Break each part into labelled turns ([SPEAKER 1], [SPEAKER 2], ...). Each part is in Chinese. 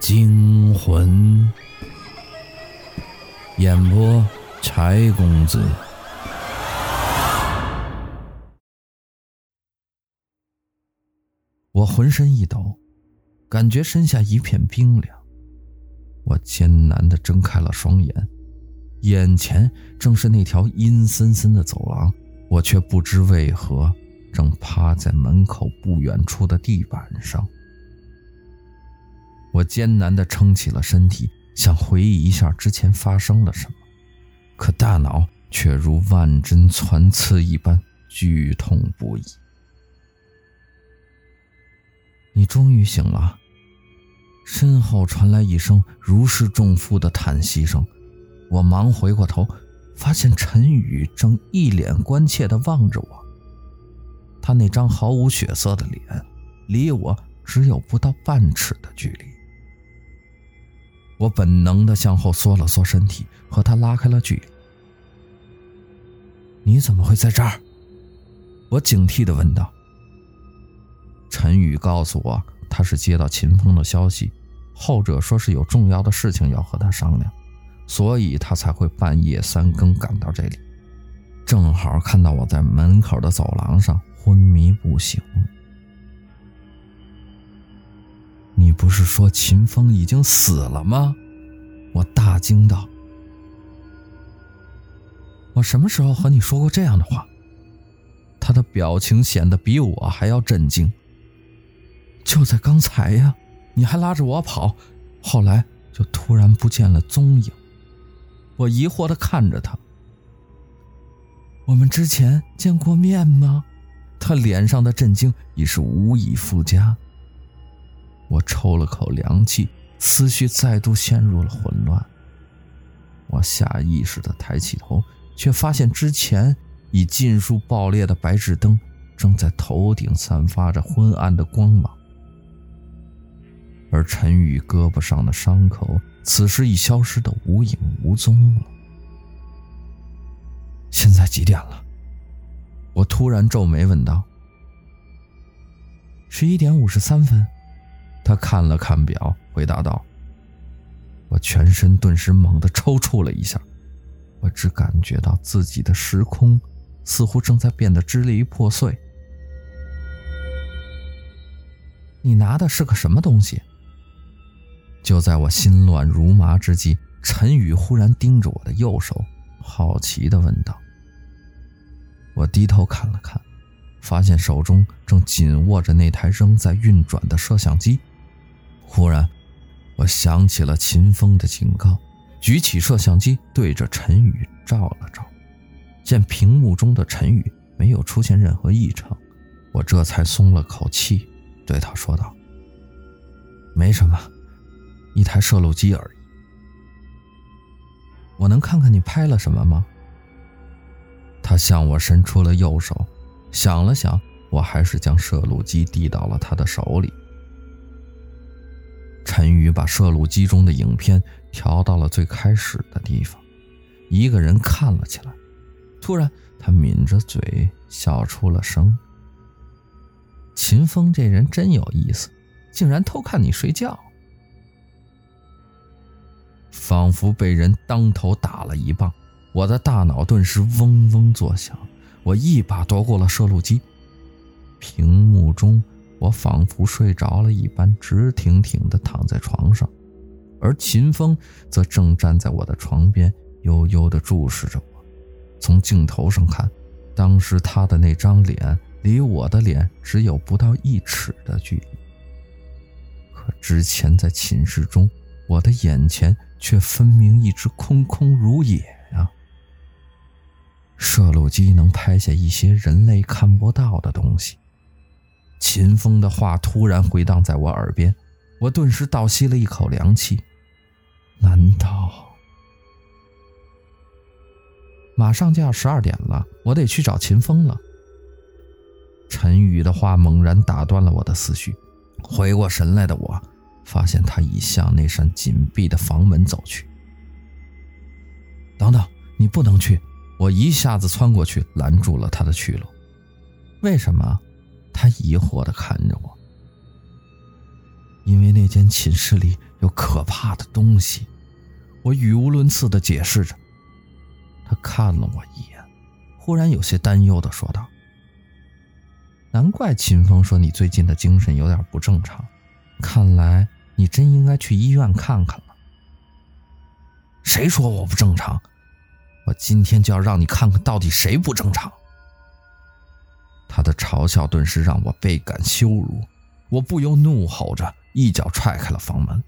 [SPEAKER 1] 惊魂。演播：柴公子。我浑身一抖，感觉身下一片冰凉。我艰难的睁开了双眼，眼前正是那条阴森森的走廊，我却不知为何正趴在门口不远处的地板上。我艰难地撑起了身体，想回忆一下之前发生了什么，可大脑却如万针穿刺一般剧痛不已。你终于醒了。身后传来一声如释重负的叹息声，我忙回过头，发现陈宇正一脸关切地望着我。他那张毫无血色的脸，离我只有不到半尺的距离。我本能的向后缩了缩身体，和他拉开了距离。你怎么会在这儿？我警惕的问道。陈宇告诉我，他是接到秦风的消息，后者说是有重要的事情要和他商量，所以他才会半夜三更赶到这里，正好看到我在门口的走廊上昏迷不醒。你不是说秦风已经死了吗？我大惊道。我什么时候和你说过这样的话？他的表情显得比我还要震惊。就在刚才呀，你还拉着我跑，后来就突然不见了踪影。我疑惑的看着他。我们之前见过面吗？他脸上的震惊已是无以复加。我抽了口凉气，思绪再度陷入了混乱。我下意识地抬起头，却发现之前已尽数爆裂的白炽灯正在头顶散发着昏暗的光芒，而陈宇胳膊上的伤口此时已消失得无影无踪了。现在几点了？我突然皱眉问道。十一点五十三分。他看了看表，回答道：“我全身顿时猛地抽搐了一下，我只感觉到自己的时空似乎正在变得支离破碎。你拿的是个什么东西？”就在我心乱如麻之际，陈宇忽然盯着我的右手，好奇地问道：“我低头看了看，发现手中正紧握着那台仍在运转的摄像机。”忽然，我想起了秦风的警告，举起摄像机对着陈宇照了照，见屏幕中的陈宇没有出现任何异常，我这才松了口气，对他说道：“没什么，一台摄录机而已。我能看看你拍了什么吗？”他向我伸出了右手，想了想，我还是将摄录机递到了他的手里。陈宇把摄录机中的影片调到了最开始的地方，一个人看了起来。突然，他抿着嘴笑出了声。秦风这人真有意思，竟然偷看你睡觉。仿佛被人当头打了一棒，我的大脑顿时嗡嗡作响。我一把夺过了摄录机，屏幕中。我仿佛睡着了一般，直挺挺地躺在床上，而秦风则正站在我的床边，悠悠地注视着我。从镜头上看，当时他的那张脸离我的脸只有不到一尺的距离。可之前在寝室中，我的眼前却分明一直空空如也呀、啊。摄录机能拍下一些人类看不到的东西。秦风的话突然回荡在我耳边，我顿时倒吸了一口凉气。难道马上就要十二点了？我得去找秦风了。陈宇的话猛然打断了我的思绪。回过神来的我，发现他已向那扇紧闭的房门走去。等等，你不能去！我一下子窜过去，拦住了他的去路。为什么？他疑惑地看着我，因为那间寝室里有可怕的东西。我语无伦次地解释着。他看了我一眼，忽然有些担忧地说道：“难怪秦风说你最近的精神有点不正常，看来你真应该去医院看看了。”谁说我不正常？我今天就要让你看看到底谁不正常！他的嘲笑顿时让我倍感羞辱，我不由怒吼着，一脚踹开了房门。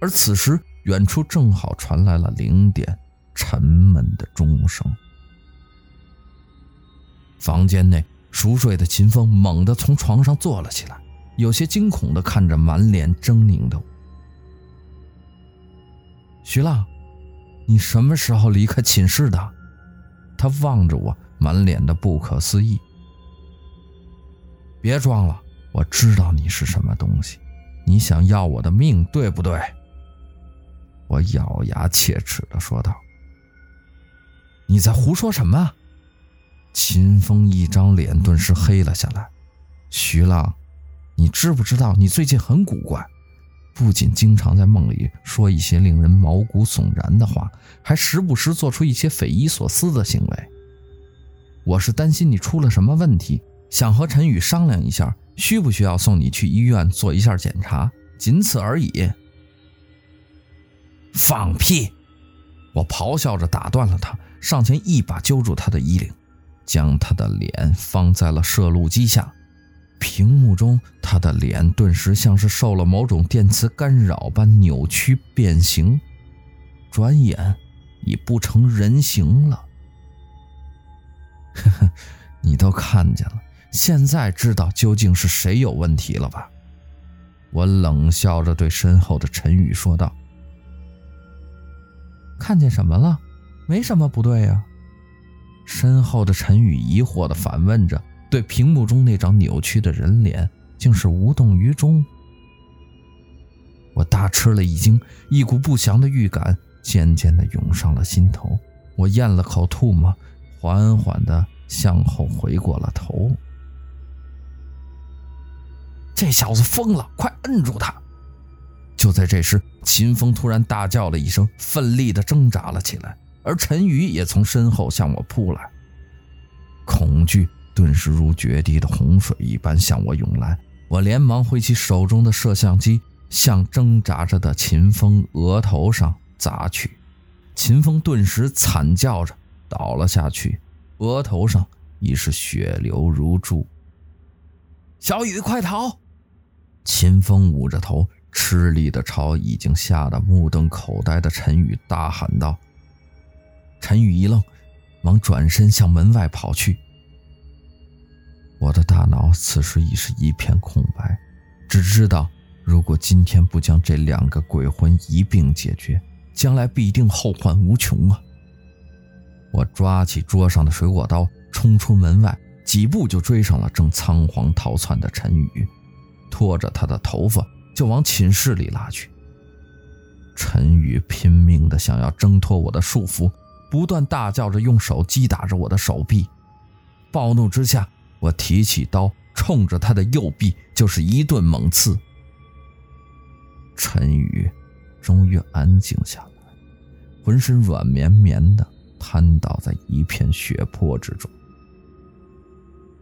[SPEAKER 1] 而此时，远处正好传来了零点沉闷的钟声。房间内熟睡的秦风猛地从床上坐了起来，有些惊恐地看着满脸狰狞的我。徐浪。你什么时候离开寝室的？他望着我，满脸的不可思议。别装了，我知道你是什么东西，你想要我的命，对不对？我咬牙切齿地说道。你在胡说什么？秦风一张脸顿时黑了下来。徐浪，你知不知道你最近很古怪？不仅经常在梦里说一些令人毛骨悚然的话，还时不时做出一些匪夷所思的行为。我是担心你出了什么问题，想和陈宇商量一下，需不需要送你去医院做一下检查，仅此而已。放屁！我咆哮着打断了他，上前一把揪住他的衣领，将他的脸放在了摄录机下。屏幕中，他的脸顿时像是受了某种电磁干扰般扭曲变形，转眼已不成人形了。呵呵，你都看见了，现在知道究竟是谁有问题了吧？我冷笑着对身后的陈宇说道：“看见什么了？没什么不对呀。”身后的陈宇疑惑地反问着。对屏幕中那张扭曲的人脸，竟是无动于衷。我大吃了一惊，一股不祥的预感渐渐地涌上了心头。我咽了口唾沫，缓缓地向后回过了头。这小子疯了，快摁住他！就在这时，秦风突然大叫了一声，奋力地挣扎了起来，而陈宇也从身后向我扑来。恐惧。顿时如决堤的洪水一般向我涌来，我连忙挥起手中的摄像机，向挣扎着的秦风额头上砸去。秦风顿时惨叫着倒了下去，额头上已是血流如注。小雨，快逃！秦风捂着头，吃力地朝已经吓得目瞪口呆的陈宇大喊道。陈宇一愣，忙转身向门外跑去。我的大脑此时已是一片空白，只知道如果今天不将这两个鬼魂一并解决，将来必定后患无穷啊！我抓起桌上的水果刀，冲出门外，几步就追上了正仓皇逃窜的陈宇，拖着他的头发就往寝室里拉去。陈宇拼命地想要挣脱我的束缚，不断大叫着，用手击打着我的手臂。暴怒之下，我提起刀，冲着他的右臂就是一顿猛刺。陈宇终于安静下来，浑身软绵绵的瘫倒在一片血泊之中。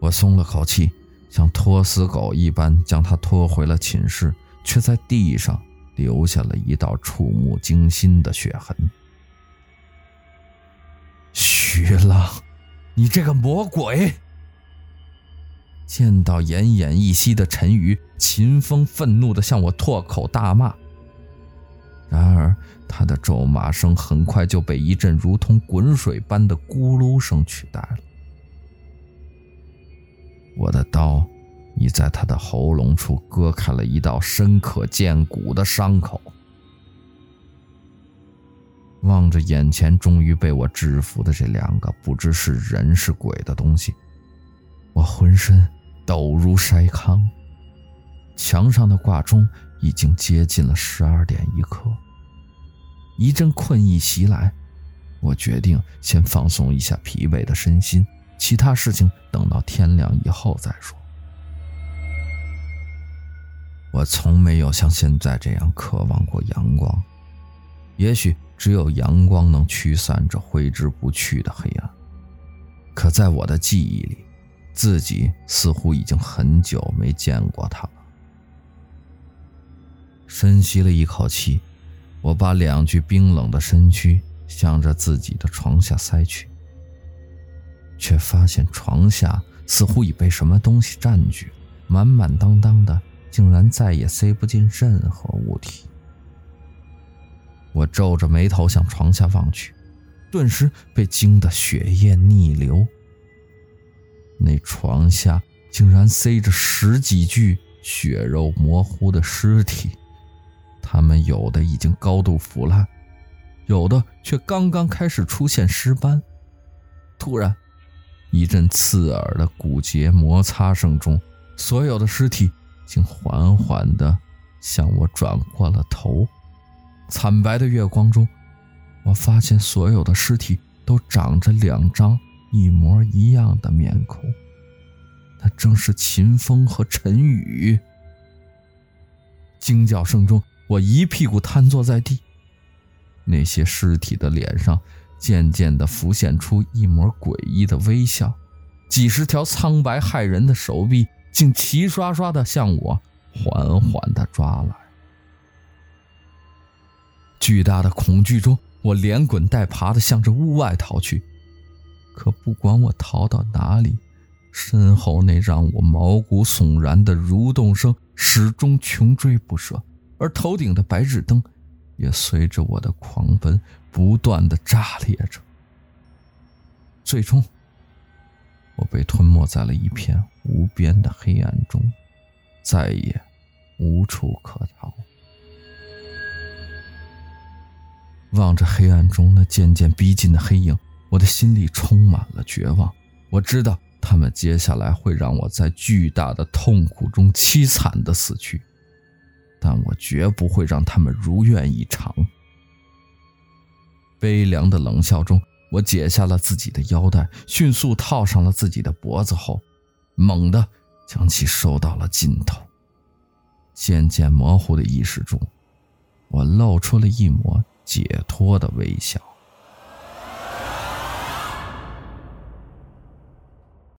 [SPEAKER 1] 我松了口气，像拖死狗一般将他拖回了寝室，却在地上留下了一道触目惊心的血痕。徐浪，你这个魔鬼！见到奄奄一息的陈宇，秦风愤怒地向我破口大骂。然而，他的咒骂声很快就被一阵如同滚水般的咕噜声取代了。我的刀已在他的喉咙处割开了一道深可见骨的伤口。望着眼前终于被我制服的这两个不知是人是鬼的东西，我浑身。抖如筛糠，墙上的挂钟已经接近了十二点一刻。一阵困意袭来，我决定先放松一下疲惫的身心，其他事情等到天亮以后再说。我从没有像现在这样渴望过阳光。也许只有阳光能驱散这挥之不去的黑暗。可在我的记忆里，自己似乎已经很久没见过它了。深吸了一口气，我把两具冰冷的身躯向着自己的床下塞去，却发现床下似乎已被什么东西占据，满满当当的。竟然再也塞不进任何物体。我皱着眉头向床下望去，顿时被惊得血液逆流。那床下竟然塞着十几具血肉模糊的尸体，他们有的已经高度腐烂，有的却刚刚开始出现尸斑。突然，一阵刺耳的骨节摩擦声中，所有的尸体。竟缓缓地向我转过了头。惨白的月光中，我发现所有的尸体都长着两张一模一样的面孔，那正是秦风和陈宇。惊叫声中，我一屁股瘫坐在地。那些尸体的脸上渐渐地浮现出一抹诡异的微笑，几十条苍白骇人的手臂。竟齐刷刷地向我缓缓地抓来。巨大的恐惧中，我连滚带爬地向着屋外逃去。可不管我逃到哪里，身后那让我毛骨悚然的蠕动声始终穷追不舍，而头顶的白炽灯也随着我的狂奔不断的炸裂着。最终。我被吞没在了一片无边的黑暗中，再也无处可逃。望着黑暗中那渐渐逼近的黑影，我的心里充满了绝望。我知道他们接下来会让我在巨大的痛苦中凄惨的死去，但我绝不会让他们如愿以偿。悲凉的冷笑中。我解下了自己的腰带，迅速套上了自己的脖子后，猛地将其收到了尽头。渐渐模糊的意识中，我露出了一抹解脱的微笑。